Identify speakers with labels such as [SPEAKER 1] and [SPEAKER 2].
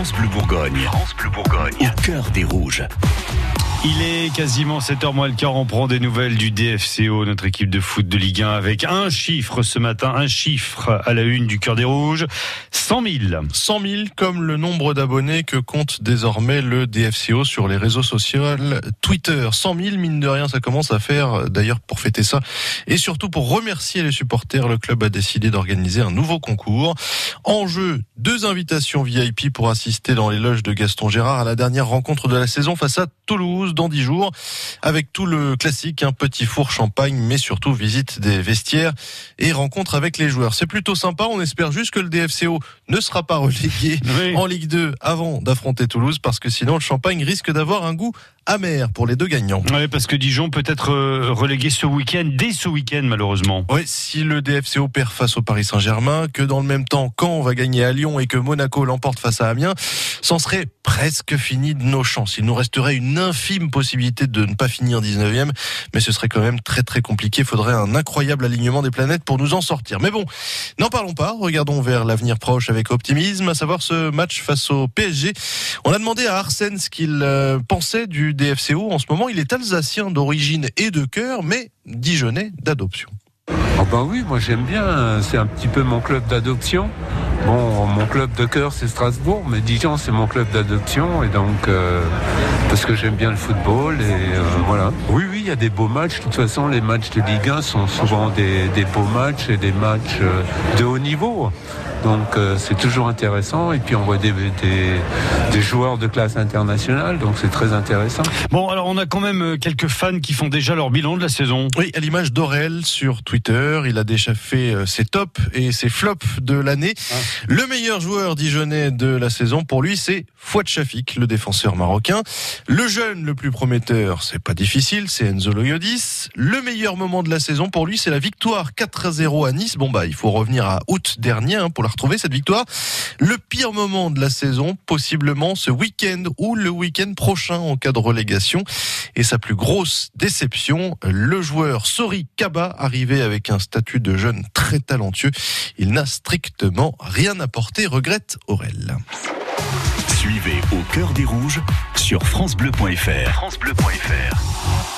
[SPEAKER 1] France Bleu Bourgogne. France Bleu Bourgogne. Au cœur des rouges.
[SPEAKER 2] Il est quasiment 7h moins le quart. On prend des nouvelles du DFCO, notre équipe de foot de Ligue 1, avec un chiffre ce matin, un chiffre à la une du cœur des rouges. 100 000.
[SPEAKER 3] 100 000 comme le nombre d'abonnés que compte désormais le DFCO sur les réseaux sociaux Twitter. 100 000, mine de rien, ça commence à faire d'ailleurs pour fêter ça. Et surtout pour remercier les supporters, le club a décidé d'organiser un nouveau concours. En jeu, deux invitations VIP pour assister dans les loges de Gaston Gérard à la dernière rencontre de la saison face à Toulouse dans 10 jours avec tout le classique, un petit four champagne, mais surtout visite des vestiaires et rencontre avec les joueurs. C'est plutôt sympa. On espère juste que le DFCO ne sera pas relégué en Ligue 2 avant d'affronter Toulouse parce que sinon le champagne risque d'avoir un goût amer pour les deux gagnants.
[SPEAKER 2] Oui, parce que Dijon peut être euh, relégué ce week-end, dès ce week-end malheureusement.
[SPEAKER 3] Oui, si le DFCO perd face au Paris Saint-Germain, que dans le même temps, quand on va gagner à Lyon et que Monaco l'emporte face à Amiens, c'en serait presque fini de nos chances. Il nous resterait une infime possibilité de ne pas finir 19e, mais ce serait quand même très très compliqué. Il faudrait un incroyable alignement des planètes pour nous en sortir. Mais bon, n'en parlons pas, regardons vers l'avenir proche avec optimisme, à savoir ce match face au PSG. On a demandé à Arsène ce qu'il euh, pensait du DFCO. En ce moment, il est alsacien d'origine et de cœur, mais dijonnais d'adoption.
[SPEAKER 4] Ah bah oui, moi j'aime bien, c'est un petit peu mon club d'adoption. Bon, mon club de cœur c'est Strasbourg, mais Dijon c'est mon club d'adoption et donc euh, parce que j'aime bien le football et euh, voilà. Oui, oui, il y a des beaux matchs. De toute façon, les matchs de Ligue 1 sont souvent des, des beaux matchs et des matchs euh, de haut niveau. Donc euh, c'est toujours intéressant et puis on voit des, des, des joueurs de classe internationale, donc c'est très intéressant.
[SPEAKER 2] Bon, alors on a quand même euh, quelques fans qui font déjà leur bilan de la saison.
[SPEAKER 3] Oui, à l'image d'Aurel sur Twitter, il a déjà fait euh, ses tops et ses flops de l'année. Ah. Le meilleur joueur dijonnais de la saison pour lui, c'est Fouad Chafik, le défenseur marocain. Le jeune le plus prometteur, c'est pas difficile, c'est Enzo Loyodis. Le meilleur moment de la saison pour lui, c'est la victoire 4-0 à Nice. Bon bah, il faut revenir à août dernier hein, pour la retrouver cette victoire. Le pire moment de la saison, possiblement ce week-end ou le week-end prochain en cas de relégation. Et sa plus grosse déception, le joueur Sori Kaba, arrivé avec un statut de jeune très talentueux. Il n'a strictement rien apporté, regrette Aurel.
[SPEAKER 1] Suivez au cœur des rouges sur francebleu.fr. francebleu.fr.